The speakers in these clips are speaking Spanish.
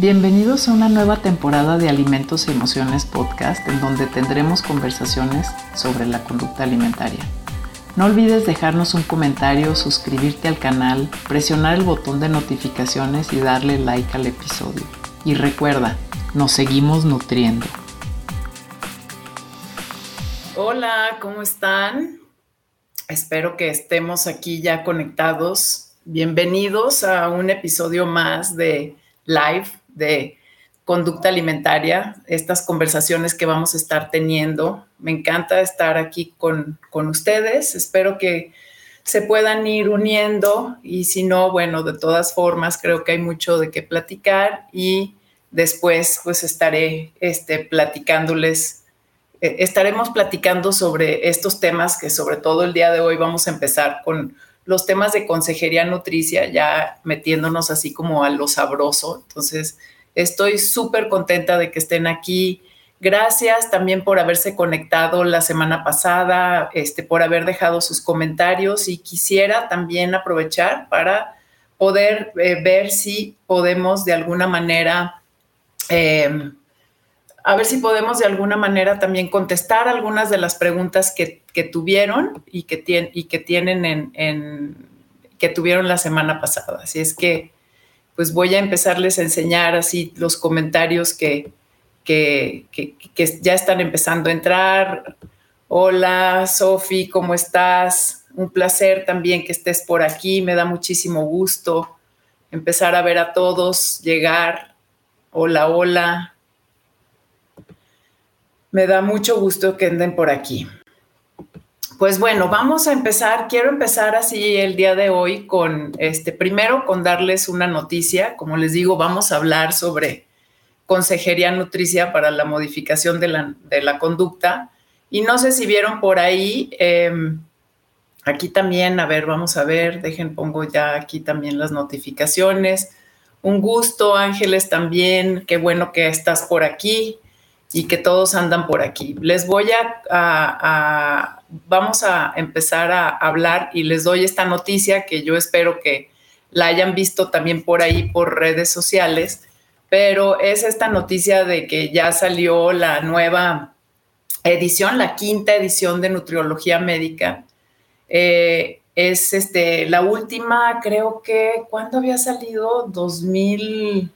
Bienvenidos a una nueva temporada de Alimentos y Emociones Podcast en donde tendremos conversaciones sobre la conducta alimentaria. No olvides dejarnos un comentario, suscribirte al canal, presionar el botón de notificaciones y darle like al episodio. Y recuerda, nos seguimos nutriendo. Hola, ¿cómo están? Espero que estemos aquí ya conectados. Bienvenidos a un episodio más de live de conducta alimentaria, estas conversaciones que vamos a estar teniendo. Me encanta estar aquí con, con ustedes. Espero que se puedan ir uniendo y si no, bueno, de todas formas, creo que hay mucho de qué platicar y después pues estaré este, platicándoles, eh, estaremos platicando sobre estos temas que sobre todo el día de hoy vamos a empezar con los temas de consejería nutricia, ya metiéndonos así como a lo sabroso. Entonces, estoy súper contenta de que estén aquí. Gracias también por haberse conectado la semana pasada, este, por haber dejado sus comentarios y quisiera también aprovechar para poder eh, ver si podemos de alguna manera em, a ver si podemos de alguna manera también contestar algunas de las preguntas que, tuvieron y que, y que tienen en, que tuvieron la semana pasada. Así es que, pues voy a empezarles a enseñar así los comentarios que, que, ya están empezando a entrar. Hola, Sofi, ¿cómo estás? Un placer también que estés por aquí. Me da muchísimo gusto empezar a ver a todos llegar. Hola, hola. Me da mucho gusto que anden por aquí. Pues bueno, vamos a empezar. Quiero empezar así el día de hoy con, este, primero con darles una noticia. Como les digo, vamos a hablar sobre consejería nutricia para la modificación de la, conducta. Y no sé si vieron por ahí, em, aquí también, a ver, vamos a ver, dejen, pongo ya aquí también las notificaciones. Un gusto, Ángeles, también. Qué bueno que estás por aquí y que todos andan por aquí. Les voy a, vamos a empezar a hablar y les doy esta noticia que yo espero que la hayan visto también por ahí por redes sociales, pero es esta noticia de que ya salió la nueva edición, la quinta edición de Nutriología Médica. Eh, es este, la última, creo que, ¿cuándo había salido? 2000,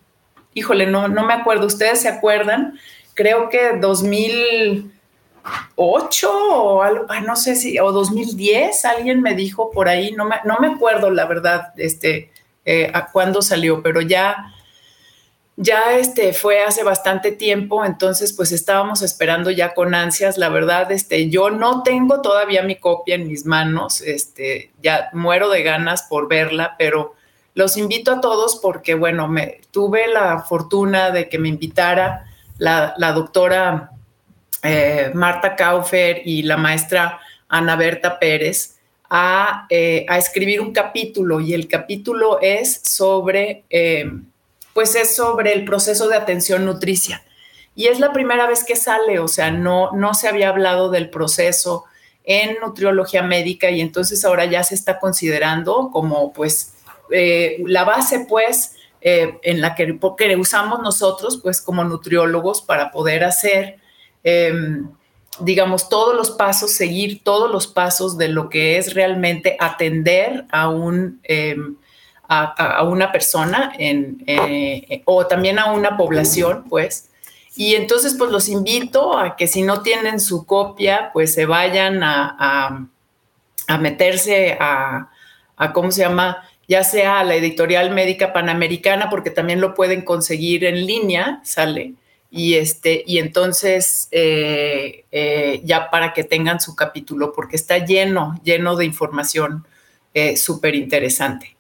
híjole, no, no me acuerdo, ¿ustedes se acuerdan? Creo que 2008 o algo, no sé si, o 2010, alguien me dijo por ahí, no me, no me acuerdo la verdad, este, eh, a cuándo salió, pero ya, ya este, fue hace bastante tiempo, entonces pues estábamos esperando ya con ansias, la verdad, este, yo no tengo todavía mi copia en mis manos, este, ya muero de ganas por verla, pero los invito a todos porque, bueno, me tuve la fortuna de que me invitara la, doctora eh, Marta Kaufer y la maestra Ana Berta Pérez eh, a, escribir un capítulo y el capítulo es sobre, eh, pues es sobre el proceso de atención nutricia. Y es la primera vez que sale, o sea, no, no se había hablado del proceso en nutriología médica y entonces ahora ya se está considerando como pues la base pues eh, en la que, usamos nosotros, pues como nutriólogos, para poder hacer, em, digamos, todos los pasos, seguir todos los pasos de lo que es realmente atender a un... Em, a, una persona eh, o también a una población, pues. Y entonces, pues los invito a que si no tienen su copia, pues se vayan a, a meterse a, a, ¿cómo se llama? Ya sea a la editorial médica panamericana, porque también lo pueden conseguir en línea, sale. Y, este, y entonces eh, eh, ya para que tengan su capítulo, porque está lleno, lleno de información eh, súper interesante.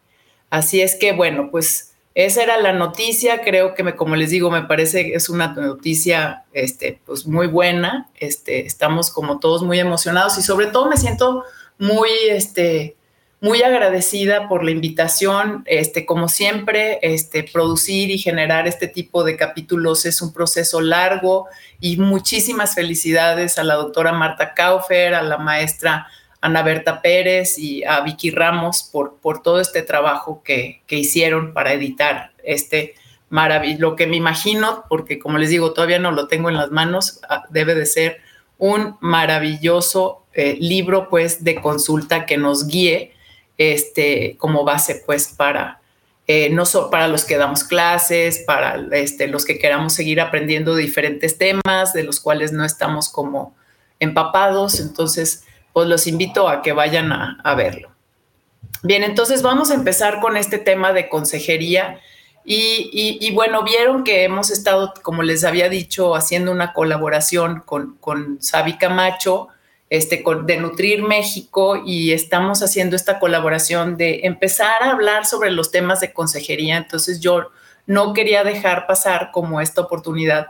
Así es que, bueno, pues esa era la noticia. Creo que, me, como les digo, me parece que es una noticia este, pues muy buena. Este, estamos como todos muy emocionados y sobre todo me siento muy, este, muy agradecida por la invitación. Este, como siempre, este, producir y generar este tipo de capítulos es un proceso largo y muchísimas felicidades a la doctora Marta Kaufer, a la maestra Ana Berta Pérez y a Vicky Ramos por, por todo este trabajo que, hicieron para editar este maravilloso, lo que me imagino, porque como les digo, todavía no lo tengo en las manos, ah, debe de ser un maravilloso eh, libro pues de consulta que nos guíe este, como base pues para, eh, no solo para los que damos clases, para este, los que queramos seguir aprendiendo diferentes temas de los cuales no estamos como empapados. Entonces, pues los invito a que vayan a, verlo. Bien, entonces vamos a empezar con este tema de consejería. Y, bueno, vieron que hemos estado, como les había dicho, haciendo una colaboración con, con Sabi Camacho, este, de Nutrir México, y estamos haciendo esta colaboración de empezar a hablar sobre los temas de consejería. Entonces yo no quería dejar pasar como esta oportunidad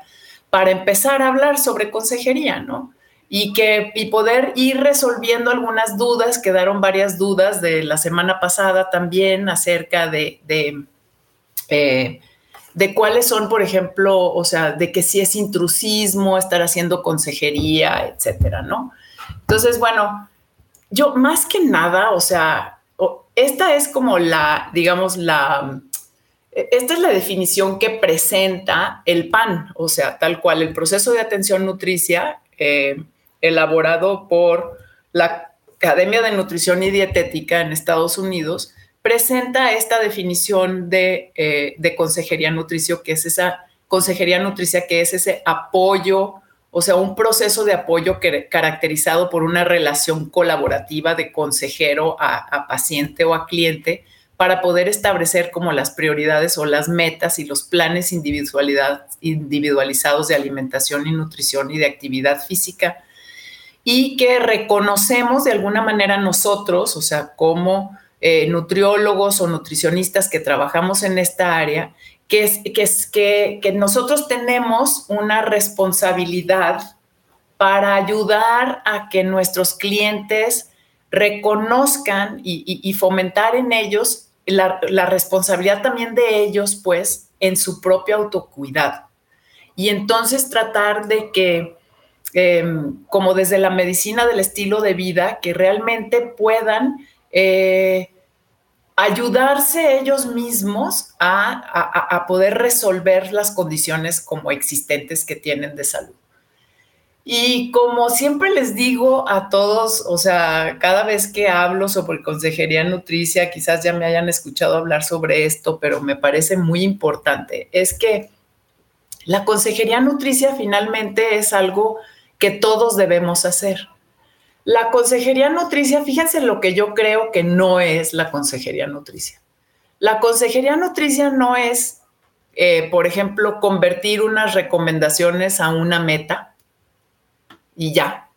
para empezar a hablar sobre consejería, ¿no? y, que, y poder ir resolviendo algunas dudas, quedaron varias dudas de la semana pasada también acerca de, de, eh, de cuáles son, por ejemplo, o sea, de que si es intrusismo, estar haciendo consejería, etcétera, ¿no? Entonces, bueno, yo más que nada, o sea, esta es como la, digamos, la, esta es la definición que presenta el PAN, o sea, tal cual el proceso de atención nutricia eh, elaborado por la Academia de Nutrición y Dietética en Estados Unidos, presenta esta definición de, eh, de consejería nutricio, que es esa consejería nutricia, que es ese apoyo, o sea, un proceso de apoyo caracterizado por una relación colaborativa de consejero a, paciente o a cliente para poder establecer como las prioridades o las metas y los planes individualizados de alimentación y nutrición y de actividad física. Y que reconocemos de alguna manera nosotros, o sea, como eh, nutriólogos o nutricionistas que trabajamos en esta área, que, es, que, es, que, que nosotros tenemos una responsabilidad para ayudar a que nuestros clientes reconozcan y, fomentar en ellos la, la, responsabilidad también de ellos, pues, en su propio autocuidado. Y entonces tratar de que Em, como desde la medicina del estilo de vida, que realmente puedan eh, ayudarse ellos mismos a, poder resolver las condiciones como existentes que tienen de salud. Y como siempre les digo a todos, o sea, cada vez que hablo sobre consejería nutricia, quizás ya me hayan escuchado hablar sobre esto, pero me parece muy importante, es que la consejería nutricia finalmente es algo que todos debemos hacer. La consejería nutricia, fíjense lo que yo creo que no es la consejería nutricia. La consejería nutricia no es, eh, por ejemplo, convertir unas recomendaciones a una meta y ya.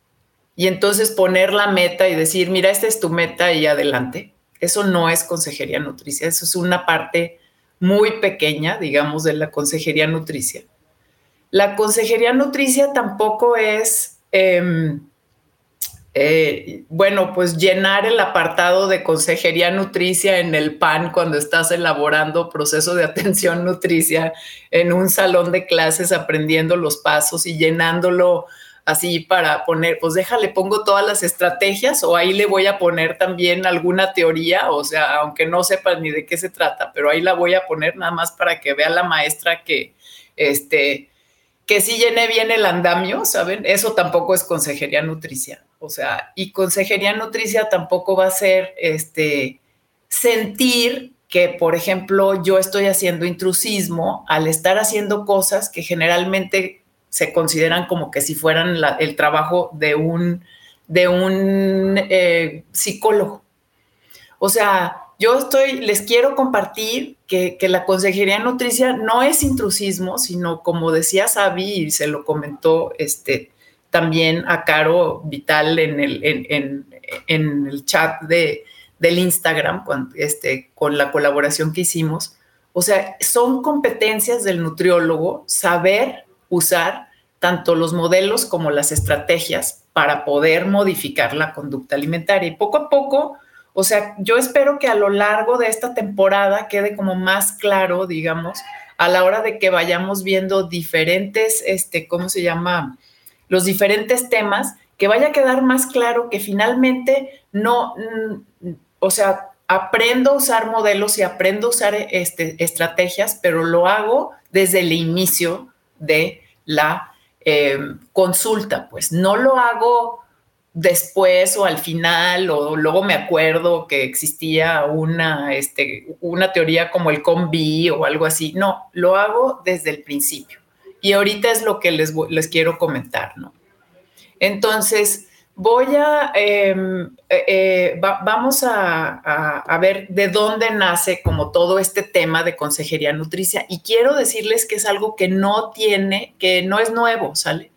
Y entonces poner la meta y decir, mira, esta es tu meta y adelante. Eso no es consejería nutricia, eso es una parte muy pequeña, digamos, de la consejería nutricia. La consejería nutricia tampoco es, em, eh, bueno, pues llenar el apartado de consejería nutricia en el PAN cuando estás elaborando proceso de atención nutricia en un salón de clases aprendiendo los pasos y llenándolo así para poner, pues déjale, pongo todas las estrategias o ahí le voy a poner también alguna teoría, o sea, aunque no sepa ni de qué se trata, pero ahí la voy a poner nada más para que vea la maestra que, este, que sí llene bien el andamio, ¿saben? Eso tampoco es consejería nutricia. O sea, y consejería nutricia tampoco va a ser este sentir que, por ejemplo, yo estoy haciendo intrusismo al estar haciendo cosas que generalmente se consideran como que si fueran el trabajo de un, de un eh, psicólogo. O sea, yo estoy, les quiero compartir que, la consejería nutricia no es intrusismo, sino como decía Sabi y se lo comentó este, también a Caro Vital en el, en, el chat de, del Instagram, este, con la colaboración que hicimos. O sea, son competencias del nutriólogo saber usar tanto los modelos como las estrategias para poder modificar la conducta alimentaria. Y poco a poco o sea, yo espero que a lo largo de esta temporada quede como más claro, digamos, a la hora de que vayamos viendo diferentes, este, ¿cómo se llama? Los diferentes temas, que vaya a quedar más claro que finalmente no, mm, o sea, aprendo a usar modelos y aprendo a usar este, estrategias, pero lo hago desde el inicio de la em, consulta, pues no lo hago después o al final o luego me acuerdo que existía una, este, una teoría como el combi o algo así. No, lo hago desde el principio. Y ahorita es lo que les, les quiero comentar, ¿no? Entonces, voy a, em, eh, eh, vamos a, ver de dónde nace como todo este tema de consejería nutricia y quiero decirles que es algo que no tiene, que no es nuevo, ¿sale?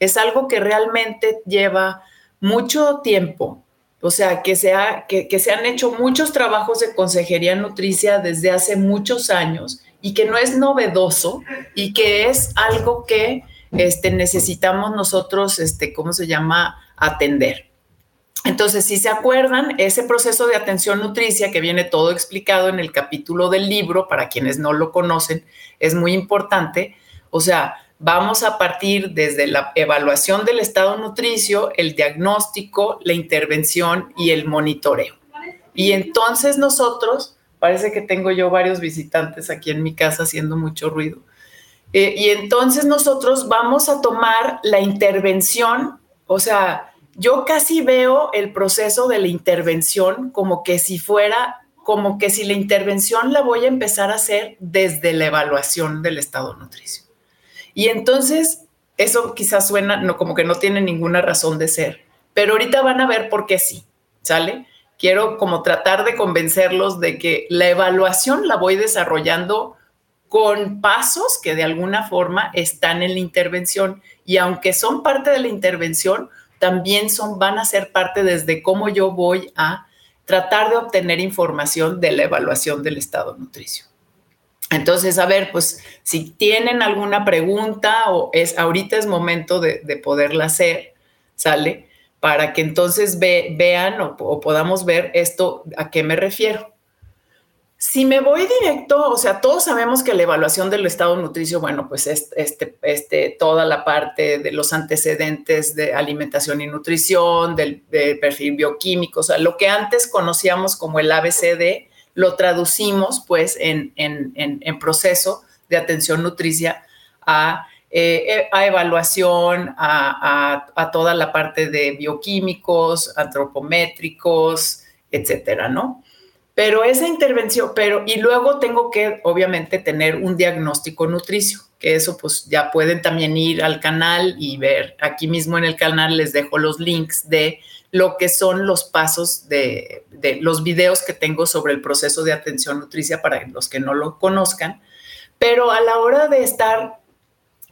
Es algo que realmente lleva mucho tiempo, o sea, que se, que, que se han hecho muchos trabajos de consejería nutricia desde hace muchos años y que no es novedoso y que es algo que este, necesitamos nosotros, este, ¿cómo se llama?, atender. Entonces, si se acuerdan, ese proceso de atención nutricia que viene todo explicado en el capítulo del libro, para quienes no lo conocen, es muy importante. O sea, vamos a partir desde la evaluación del estado nutricio, el diagnóstico, la intervención y el monitoreo. Y entonces nosotros, parece que tengo yo varios visitantes aquí en mi casa haciendo mucho ruido. Eh, y entonces nosotros vamos a tomar la intervención, o sea, yo casi veo el proceso de la intervención como que si fuera, como que si la intervención la voy a empezar a hacer desde la evaluación del estado nutricio. Y entonces, eso quizás suena no, como que no tiene ninguna razón de ser, pero ahorita van a ver por qué sí, ¿sale? Quiero como tratar de convencerlos de que la evaluación la voy desarrollando con pasos que de alguna forma están en la intervención y aunque son parte de la intervención, también son, van a ser parte desde cómo yo voy a tratar de obtener información de la evaluación del estado nutricio. Entonces, a ver, pues si tienen alguna pregunta o es ahorita es momento de, poderla hacer, ¿sale? Para que entonces vean o podamos ver esto a qué me refiero. Si me voy directo, o sea, todos sabemos que la evaluación del estado nutricio, bueno, pues es este, este, toda la parte de los antecedentes de alimentación y nutrición, del, perfil bioquímico, o sea, lo que antes conocíamos como el ABCD, lo traducimos pues en, proceso de atención nutricia a, eh, a evaluación, a, toda la parte de bioquímicos, antropométricos, etcétera, ¿no? Pero esa intervención, pero y luego tengo que obviamente tener un diagnóstico nutricio, que eso pues ya pueden también ir al canal y ver, aquí mismo en el canal les dejo los links de lo que son los pasos de los videos que tengo sobre el proceso de atención nutricia para los que no lo conozcan. Pero a la hora de estar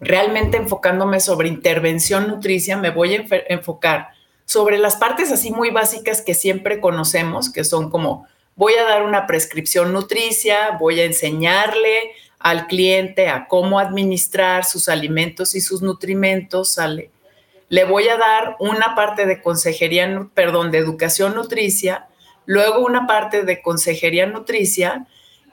realmente enfocándome sobre intervención nutricia, me voy a enfocar sobre las partes así muy básicas que siempre conocemos, que son como voy a dar una prescripción nutricia, voy a enseñarle al cliente a cómo administrar sus alimentos y sus nutrimentos, ¿sale? Le voy a dar una parte de consejería, perdón, de educación nutricia, luego una parte de consejería nutricia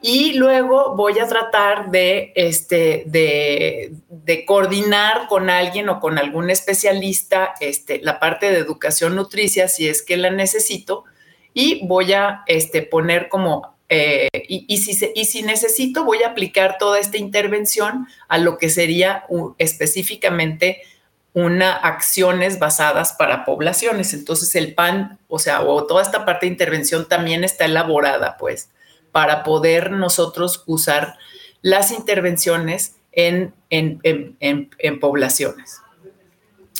y luego voy a tratar de, este, de, coordinar con alguien o con algún especialista este, la parte de educación nutricia si es que la necesito y voy a este, poner como, eh, y, si y si necesito, voy a aplicar toda esta intervención a lo que sería específicamente una acciones basadas para poblaciones. Entonces el PAN, o sea, o toda esta parte de intervención también está elaborada, pues, para poder nosotros usar las intervenciones en, en, en, en poblaciones.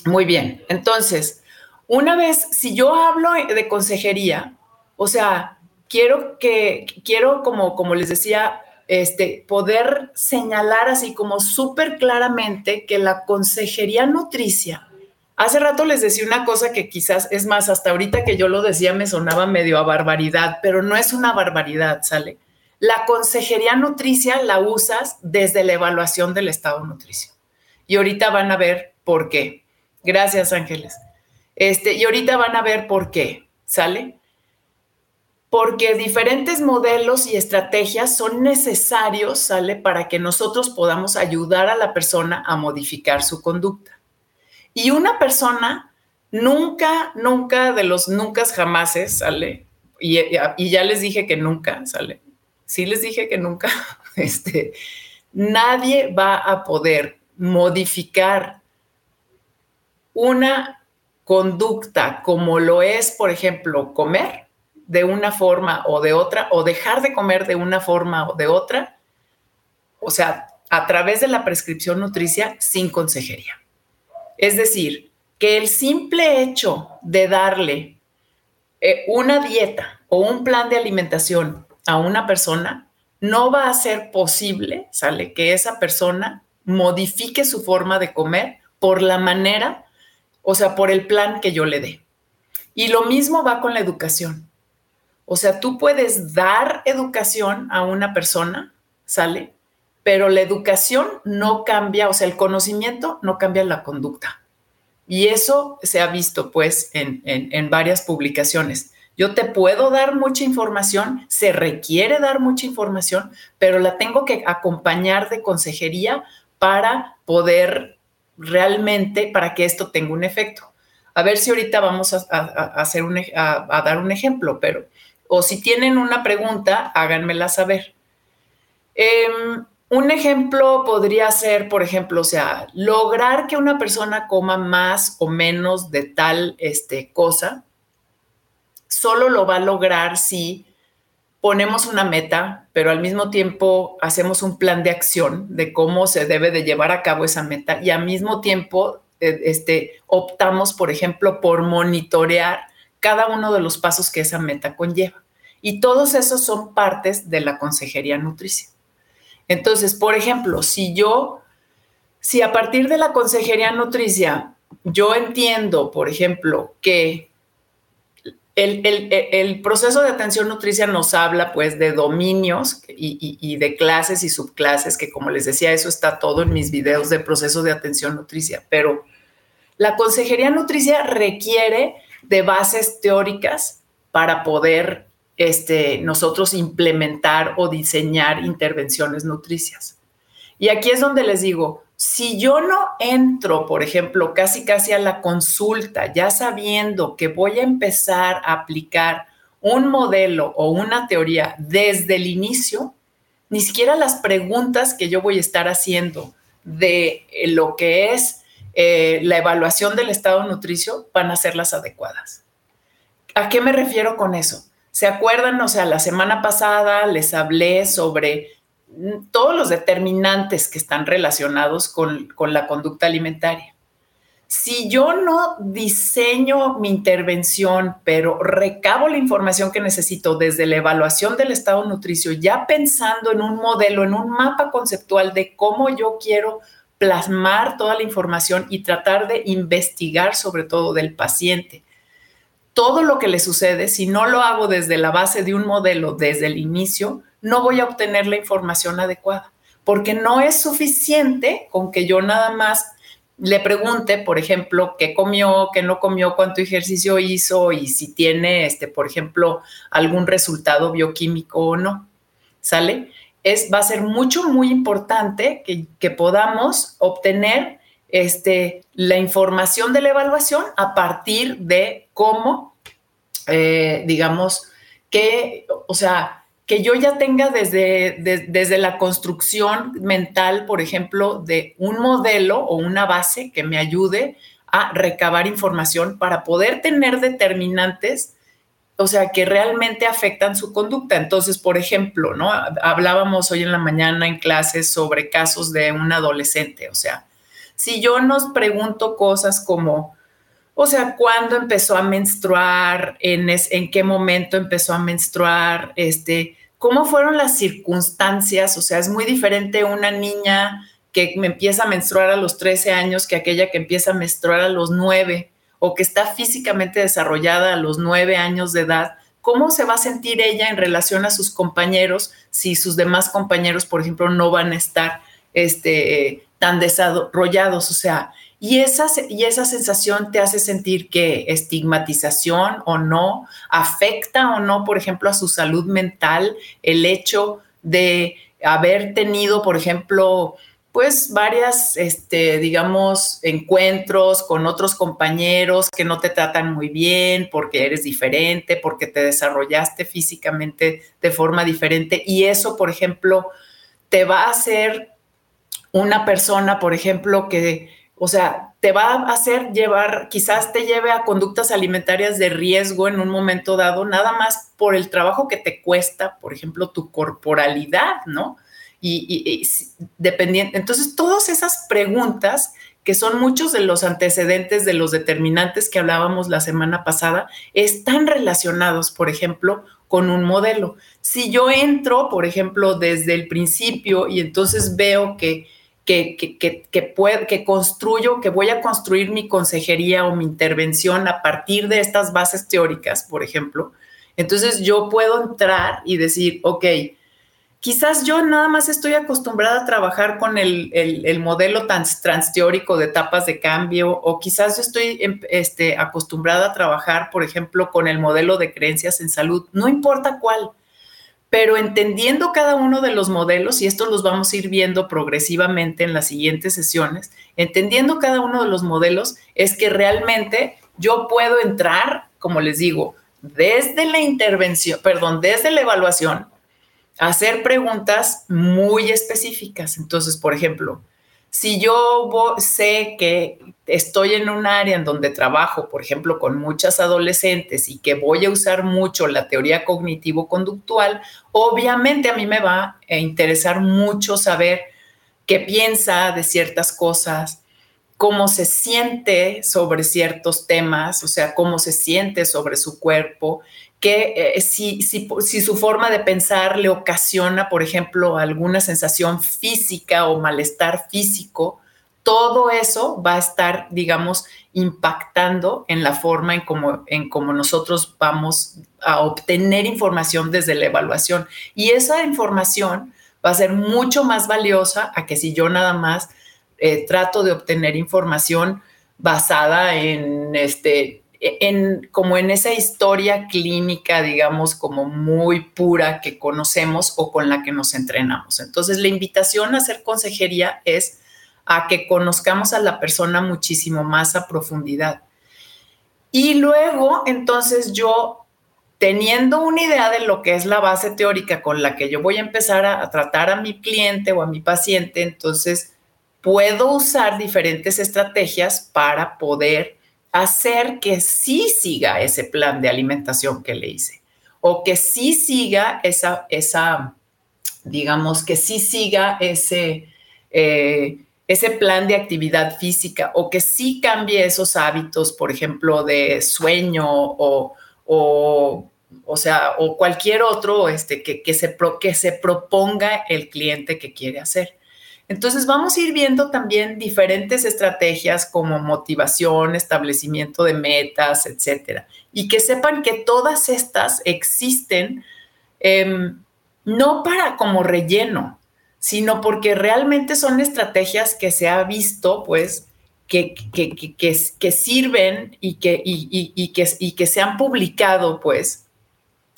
Muy bien, entonces, una vez, si yo hablo de consejería, o sea, quiero que, quiero como, como les decía, este, poder señalar así como súper claramente que la consejería nutricia, hace rato les decía una cosa que quizás es más, hasta ahorita que yo lo decía me sonaba medio a barbaridad, pero no es una barbaridad, ¿sale? La consejería nutricia la usas desde la evaluación del estado nutricio. Y ahorita van a ver por qué. Gracias, Ángeles. Este, y ahorita van a ver por qué, ¿sale? porque diferentes modelos y estrategias son necesarios, ¿sale? Para que nosotros podamos ayudar a la persona a modificar su conducta. Y una persona nunca, nunca de los nunca jamases, ¿sale? y, y ya les dije que nunca, ¿sale? Sí les dije que nunca, este, nadie va a poder modificar una conducta como lo es, por ejemplo, comer de una forma o de otra, o dejar de comer de una forma o de otra, o sea, a través de la prescripción nutricia sin consejería. Es decir, que el simple hecho de darle eh, una dieta o un plan de alimentación a una persona no va a ser posible, sale, que esa persona modifique su forma de comer por la manera, o sea, por el plan que yo le dé. Y lo mismo va con la educación. O sea, tú puedes dar educación a una persona, ¿sale? Pero la educación no cambia, o sea, el conocimiento no cambia la conducta. Y eso se ha visto, pues, en, en varias publicaciones. Yo te puedo dar mucha información, se requiere dar mucha información, pero la tengo que acompañar de consejería para poder realmente, para que esto tenga un efecto. A ver si ahorita vamos a, hacer un, a, dar un ejemplo, pero, o si tienen una pregunta, háganmela saber. Em, un ejemplo podría ser, por ejemplo, o sea, lograr que una persona coma más o menos de tal este, cosa, solo lo va a lograr si ponemos una meta, pero al mismo tiempo hacemos un plan de acción de cómo se debe de llevar a cabo esa meta y al mismo tiempo eh, este, optamos, por ejemplo, por monitorear cada uno de los pasos que esa meta conlleva. Y todos esos son partes de la consejería nutricia. Entonces, por ejemplo, si yo, si a partir de la consejería nutricia, yo entiendo, por ejemplo, que el, proceso de atención nutricia nos habla pues de dominios y, de clases y subclases, que como les decía, eso está todo en mis videos de proceso de atención nutricia, pero la consejería nutricia requiere de bases teóricas para poder este, nosotros implementar o diseñar intervenciones nutricias. Y aquí es donde les digo, si yo no entro, por ejemplo, casi casi a la consulta, ya sabiendo que voy a empezar a aplicar un modelo o una teoría desde el inicio, ni siquiera las preguntas que yo voy a estar haciendo de eh, lo que es eh, la evaluación del estado nutricio van a ser las adecuadas. ¿A qué me refiero con eso? ¿Se acuerdan? O sea, la semana pasada les hablé sobre todos los determinantes que están relacionados con, la conducta alimentaria. Si yo no diseño mi intervención, pero recabo la información que necesito desde la evaluación del estado nutricio, ya pensando en un modelo, en un mapa conceptual de cómo yo quiero plasmar toda la información y tratar de investigar sobre todo del paciente. Todo lo que le sucede, si no lo hago desde la base de un modelo, desde el inicio, no voy a obtener la información adecuada, porque no es suficiente con que yo nada más le pregunte, por ejemplo, qué comió, qué no comió, cuánto ejercicio hizo y si tiene, este, por ejemplo, algún resultado bioquímico o no. ¿Sale? Es, va a ser mucho, muy importante que, podamos obtener este, la información de la evaluación a partir de cómo, eh, digamos, que, o sea, que yo ya tenga desde, desde la construcción mental, por ejemplo, de un modelo o una base que me ayude a recabar información para poder tener determinantes, o sea, que realmente afectan su conducta. Entonces, por ejemplo, ¿no? Hablábamos hoy en la mañana en clases sobre casos de un adolescente, o sea, si yo nos pregunto cosas como, o sea, cuándo empezó a menstruar, en, en qué momento empezó a menstruar, este, cómo fueron las circunstancias. O sea, es muy diferente una niña que me empieza a menstruar a los 13 años que aquella que empieza a menstruar a los 9 o que está físicamente desarrollada a los 9 años de edad. ¿Cómo se va a sentir ella en relación a sus compañeros si sus demás compañeros, por ejemplo, no van a estar este, tan desarrollados? O sea, y esa, y esa sensación te hace sentir que estigmatización o no, afecta o no, por ejemplo, a su salud mental, el hecho de haber tenido, por ejemplo, pues varias, este, digamos, encuentros con otros compañeros que no te tratan muy bien porque eres diferente, porque te desarrollaste físicamente de forma diferente y eso, por ejemplo, te va a hacer una persona, por ejemplo, que, o sea, te va a hacer llevar, quizás te lleve a conductas alimentarias de riesgo en un momento dado, nada más por el trabajo que te cuesta, por ejemplo, tu corporalidad, ¿no? Y, dependiente. Entonces, todas esas preguntas que son muchos de los antecedentes de los determinantes que hablábamos la semana pasada, están relacionados, por ejemplo, con un modelo. Si yo entro, por ejemplo, desde el principio y entonces veo que, que, que, que, construyo, que voy a construir mi consejería o mi intervención a partir de estas bases teóricas, por ejemplo, entonces yo puedo entrar y decir, ok, quizás yo nada más estoy acostumbrada a trabajar con el, el, modelo trans, transteórico de etapas de cambio, o quizás yo estoy em, este, acostumbrada a trabajar, por ejemplo, con el modelo de creencias en salud, no importa cuál, pero entendiendo cada uno de los modelos, y esto los vamos a ir viendo progresivamente en las siguientes sesiones, entendiendo cada uno de los modelos, es que realmente yo puedo entrar, como les digo, desde la intervención, perdón, desde la evaluación, hacer preguntas muy específicas. Entonces, por ejemplo, si yo sé que estoy en un área en donde trabajo, por ejemplo, con muchas adolescentes y que voy a usar mucho la teoría cognitivo-conductual, obviamente a mí me va a interesar mucho saber qué piensa de ciertas cosas, cómo se siente sobre ciertos temas, o sea, cómo se siente sobre su cuerpo, que eh, si, si, si, su forma de pensar le ocasiona, por ejemplo, alguna sensación física o malestar físico, todo eso va a estar, digamos, impactando en la forma en cómo en nosotros vamos a obtener información desde la evaluación. Y esa información va a ser mucho más valiosa a que si yo nada más eh, trato de obtener información basada en este en, como en esa historia clínica, digamos, como muy pura que conocemos o con la que nos entrenamos. Entonces, la invitación a hacer consejería es a que conozcamos a la persona muchísimo más a profundidad. Y luego, entonces yo, teniendo una idea de lo que es la base teórica con la que yo voy a empezar a, tratar a mi cliente o a mi paciente, entonces puedo usar diferentes estrategias para poder hacer que sí siga ese plan de alimentación que le hice o que sí siga esa, esa digamos, que sí siga ese, eh, ese plan de actividad física o que sí cambie esos hábitos, por ejemplo, de sueño o, o, o sea, o cualquier otro este, que, que, se que se proponga el cliente que quiere hacer. Entonces vamos a ir viendo también diferentes estrategias como motivación, establecimiento de metas, etcétera. Y que sepan que todas estas existen em, no para como relleno, sino porque realmente son estrategias que se ha visto, pues, que, que, sirven y que, y, que, y que se han publicado, pues,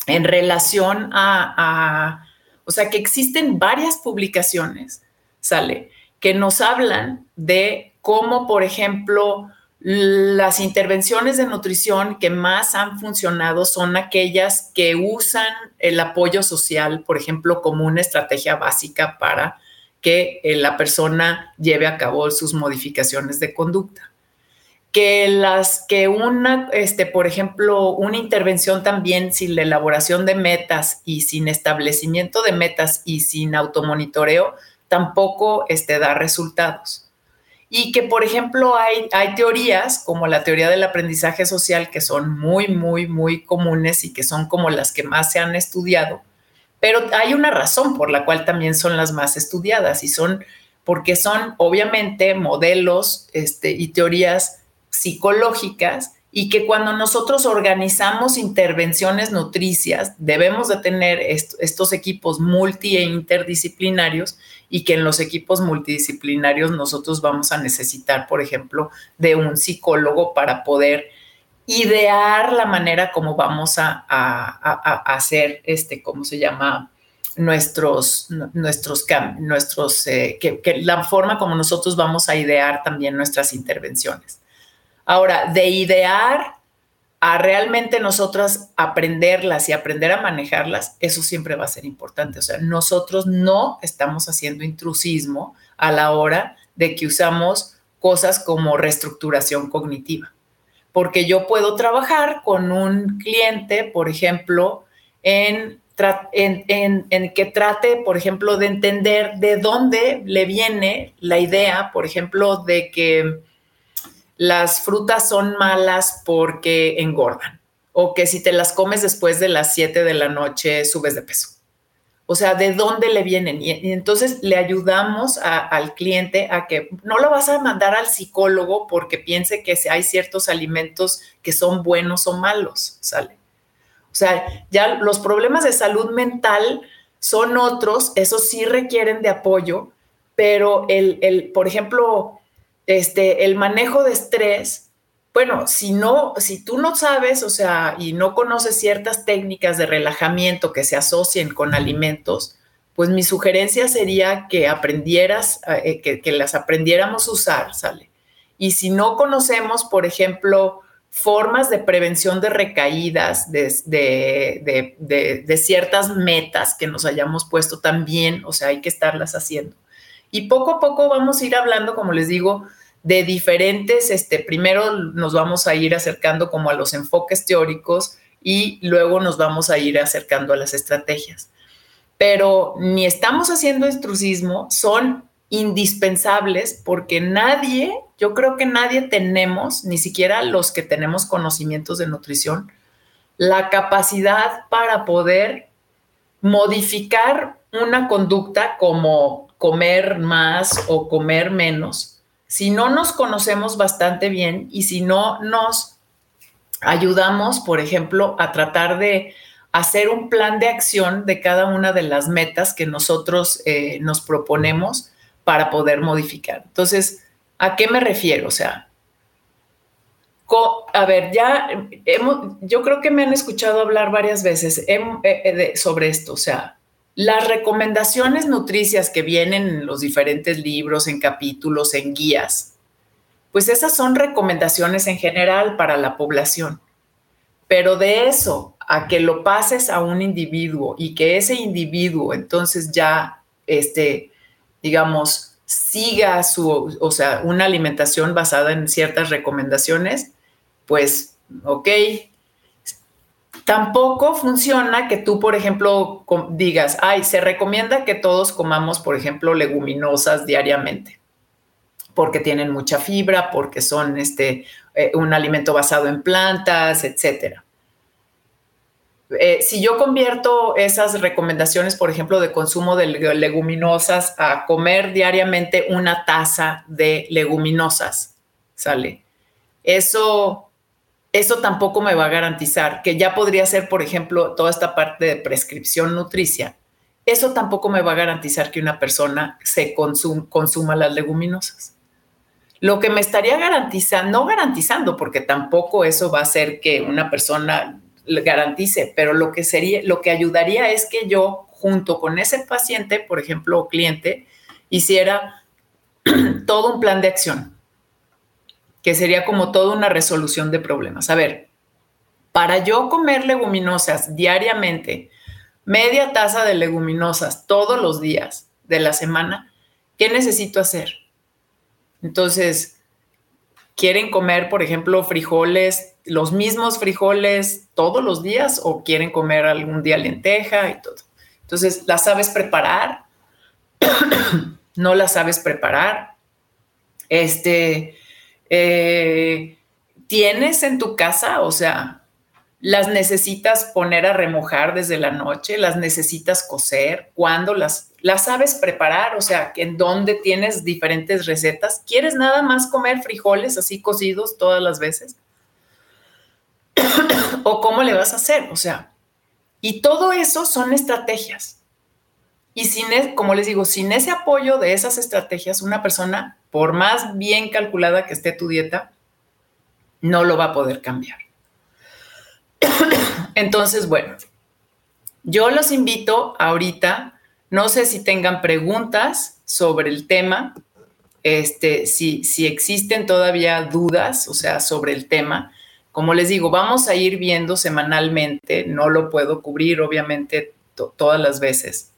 en relación a, a, o sea, que existen varias publicaciones sale, que nos hablan de cómo, por ejemplo, las intervenciones de nutrición que más han funcionado son aquellas que usan el apoyo social, por ejemplo, como una estrategia básica para que eh, la persona lleve a cabo sus modificaciones de conducta. Que las que una, este, por ejemplo, una intervención también sin la elaboración de metas y sin establecimiento de metas y sin automonitoreo tampoco este, da resultados. Y que, por ejemplo, hay, teorías como la teoría del aprendizaje social que son muy, muy, muy comunes y que son como las que más se han estudiado, pero hay una razón por la cual también son las más estudiadas y son porque son obviamente modelos este, y teorías psicológicas y que cuando nosotros organizamos intervenciones nutricias, debemos de tener estos equipos multi e interdisciplinarios y que en los equipos multidisciplinarios nosotros vamos a necesitar, por ejemplo, de un psicólogo para poder idear la manera como vamos a, hacer, este, ¿cómo se llama? nuestros, nuestros, nuestros eh, que, la forma como nosotros vamos a idear también nuestras intervenciones. Ahora, de idear a realmente nosotras aprenderlas y aprender a manejarlas, eso siempre va a ser importante. O sea, nosotros no estamos haciendo intrusismo a la hora de que usamos cosas como reestructuración cognitiva. Porque yo puedo trabajar con un cliente, por ejemplo, en en, que trate, por ejemplo, de entender de dónde le viene la idea, por ejemplo, de que las frutas son malas porque engordan o que si te las comes después de las 7 de la noche subes de peso. O sea, ¿de dónde le vienen? Y, entonces le ayudamos al cliente a que no lo vas a mandar al psicólogo porque piense que hay ciertos alimentos que son buenos o malos, ¿sale? O sea, ya los problemas de salud mental son otros, esos sí requieren de apoyo, pero el, por ejemplo, este, el manejo de estrés, bueno, si no, si tú no sabes, o sea, y no conoces ciertas técnicas de relajamiento que se asocien con alimentos, pues mi sugerencia sería que aprendieras, eh, que, que, las aprendiéramos a usar, ¿sale? Y si no conocemos, por ejemplo, formas de prevención de recaídas, de, de, ciertas metas que nos hayamos puesto también, o sea, hay que estarlas haciendo. Y poco a poco vamos a ir hablando, como les digo, de diferentes, este, primero nos vamos a ir acercando como a los enfoques teóricos y luego nos vamos a ir acercando a las estrategias. Pero ni estamos haciendo intrusismo, son indispensables porque nadie, yo creo que nadie tenemos, ni siquiera los que tenemos conocimientos de nutrición, la capacidad para poder modificar una conducta como comer más o comer menos, si no nos conocemos bastante bien y si no nos ayudamos, por ejemplo, a tratar de hacer un plan de acción de cada una de las metas que nosotros eh, nos proponemos para poder modificar. Entonces, ¿a qué me refiero? O sea, a ver, ya hemos, yo creo que me han escuchado hablar varias veces eh, eh, sobre esto, o sea, las recomendaciones nutricias que vienen en los diferentes libros, en capítulos, en guías, pues esas son recomendaciones en general para la población. Pero de eso a que lo pases a un individuo y que ese individuo entonces ya este, digamos, siga su, o sea, una alimentación basada en ciertas recomendaciones, pues, ok. Tampoco funciona que tú, por ejemplo, digas, ay, se recomienda que todos comamos, por ejemplo, leguminosas diariamente, porque tienen mucha fibra, porque son este, eh, un alimento basado en plantas, etcétera. Eh, si yo convierto esas recomendaciones, por ejemplo, de consumo de leguminosas a comer diariamente una taza de leguminosas, ¿sale? Eso, eso tampoco me va a garantizar, que ya podría ser, por ejemplo, toda esta parte de prescripción nutricia. Eso tampoco me va a garantizar que una persona se consuma las leguminosas. Lo que me estaría garantizando, no garantizando, porque tampoco eso va a hacer que una persona garantice, pero lo que sería, lo que ayudaría es que yo, junto con ese paciente, por ejemplo, o cliente, hiciera todo un plan de acción, que sería como toda una resolución de problemas. A ver, para yo comer leguminosas diariamente, media taza de leguminosas todos los días de la semana, ¿qué necesito hacer? Entonces, quieren comer, por ejemplo, frijoles, los mismos frijoles todos los días o quieren comer algún día lenteja y todo. Entonces, ¿la sabes preparar? ¿No la sabes preparar? Este, eh, ¿tienes en tu casa? O sea, las necesitas poner a remojar desde la noche, las necesitas cocer, cuando las, las sabes preparar, o sea, en dónde tienes diferentes recetas. ¿Quieres nada más comer frijoles así cocidos todas las veces? ¿O cómo le vas a hacer? O sea, y todo eso son estrategias. Y sin, e, como les digo, sin ese apoyo de esas estrategias, una persona, por más bien calculada que esté tu dieta, no lo va a poder cambiar. Entonces, bueno, Yo los invito ahorita, no sé si tengan preguntas sobre el tema, este, si, si existen todavía dudas, o sea, sobre el tema. Como les digo, vamos a ir viendo semanalmente, no lo puedo cubrir obviamente todas las veces.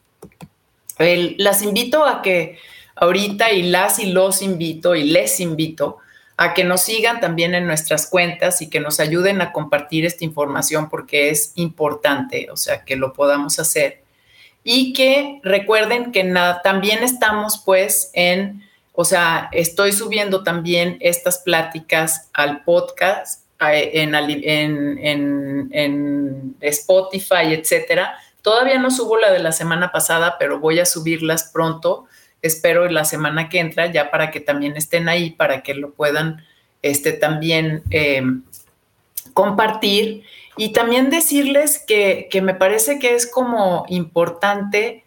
las invito a que ahorita y las y los invito y les invito a que nos sigan también en nuestras cuentas y que nos ayuden a compartir esta información porque es importante, o sea, que lo podamos hacer. Y que recuerden que también estamos pues en, o sea, estoy subiendo también estas pláticas al podcast, en, en, en Spotify, etcétera. Todavía no subo la de la semana pasada, pero voy a subirlas pronto espero la semana que entra ya para que también estén ahí, para que lo puedan este, también eh, compartir. Y también decirles que, me parece que es como importante,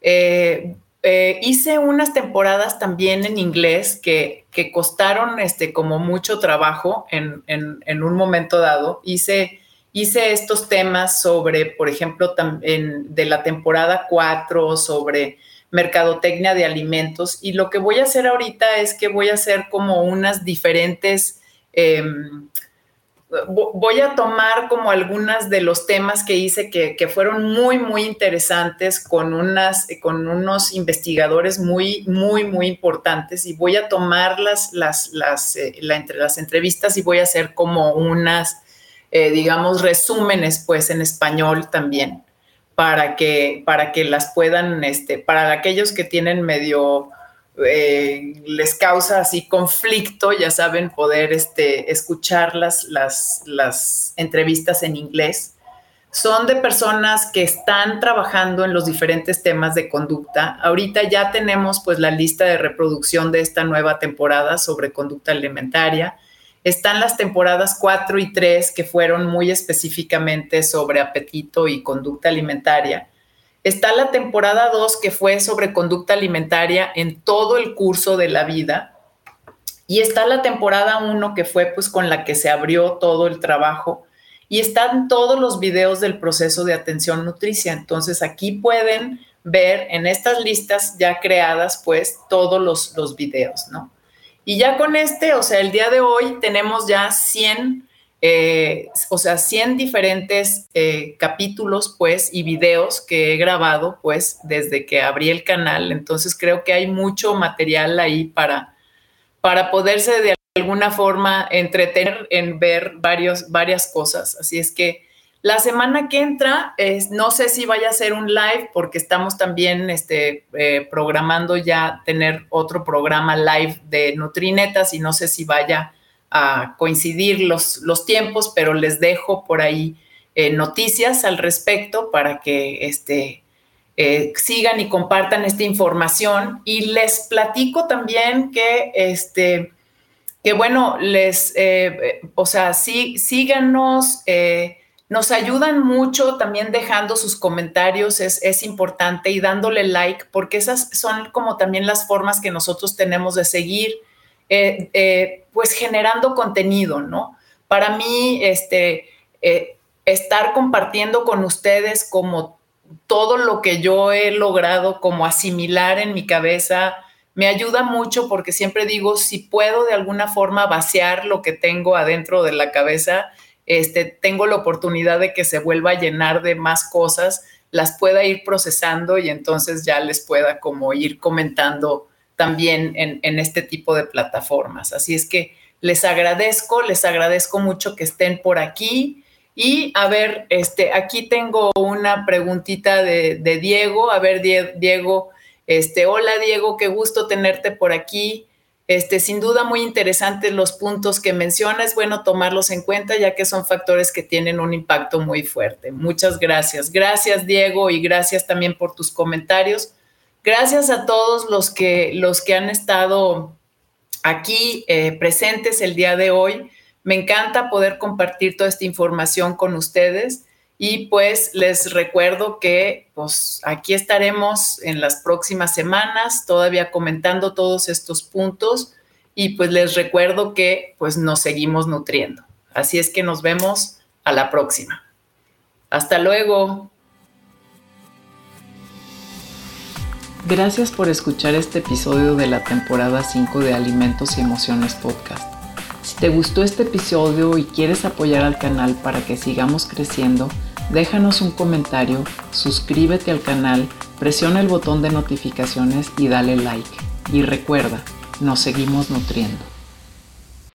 eh, eh, hice unas temporadas también en inglés que, que costaron este, como mucho trabajo en, en, un momento dado. Hice, hice estos temas sobre, por ejemplo, también de la temporada 4, sobre mercadotecnia de alimentos. Y lo que voy a hacer ahorita es que voy a hacer como unas diferentes, em, voy a tomar como algunas de los temas que hice que, fueron muy, muy interesantes con, unas, con unos investigadores muy, muy, muy importantes y voy a tomar las, las, eh, entre, las entrevistas y voy a hacer como unas, eh, digamos, resúmenes pues en español también para que, para que las puedan, este, para aquellos que tienen medio, eh, les causa así conflicto, ya saben, poder este, escuchar las, las, las entrevistas en inglés. Son de personas que están trabajando en los diferentes temas de conducta. Ahorita ya tenemos pues la lista de reproducción de esta nueva temporada sobre conducta alimentaria están las temporadas 4 y 3 que fueron muy específicamente sobre apetito y conducta alimentaria. Está la temporada 2 que fue sobre conducta alimentaria en todo el curso de la vida. Y está la temporada 1 que fue pues con la que se abrió todo el trabajo. Y están todos los videos del proceso de atención nutricia. Entonces aquí pueden ver en estas listas ya creadas pues todos los, los videos, ¿no? Y ya con este, o sea, el día de hoy tenemos ya 100, eh, o sea, 100 diferentes eh, capítulos, pues, y videos que he grabado, pues, desde que abrí el canal. Entonces creo que hay mucho material ahí para, para poderse de alguna forma entretener en ver varios, varias cosas. Así es que la semana que entra, es, no sé si vaya a ser un live porque estamos también este, eh, programando ya tener otro programa live de Nutrinetas y no sé si vaya a coincidir los, los tiempos, pero les dejo por ahí eh, noticias al respecto para que este, eh, sigan y compartan esta información. Y les platico también que, este, que bueno, les, o sea, sí, síganos. Nos ayudan mucho también dejando sus comentarios, es, importante, y dándole like, porque esas son como también las formas que nosotros tenemos de seguir, eh, eh, pues generando contenido, ¿no? Para mí, este, eh, estar compartiendo con ustedes como todo lo que yo he logrado como asimilar en mi cabeza, me ayuda mucho porque siempre digo, si puedo de alguna forma vaciar lo que tengo adentro de la cabeza, este, tengo la oportunidad de que se vuelva a llenar de más cosas, las pueda ir procesando y entonces ya les pueda como ir comentando también en, este tipo de plataformas. Así es que les agradezco, les agradezco mucho que estén por aquí. Y a ver, este, aquí tengo una preguntita de, de Diego. A ver, Diego, este, hola Diego, qué gusto tenerte por aquí. Este, sin duda muy interesantes los puntos que menciona, es bueno tomarlos en cuenta ya que son factores que tienen un impacto muy fuerte. Muchas gracias. Gracias Diego y gracias también por tus comentarios. Gracias a todos los que, los que han estado aquí eh, presentes el día de hoy. Me encanta poder compartir toda esta información con ustedes. Y pues les recuerdo que pues aquí estaremos en las próximas semanas todavía comentando todos estos puntos y pues les recuerdo que pues nos seguimos nutriendo. Así es que nos vemos a la próxima. Hasta luego. Gracias por escuchar este episodio de la temporada 5 de Alimentos y Emociones Podcast. Si te gustó este episodio y quieres apoyar al canal para que sigamos creciendo, déjanos un comentario, suscríbete al canal, presiona el botón de notificaciones y dale like. Y recuerda, nos seguimos nutriendo.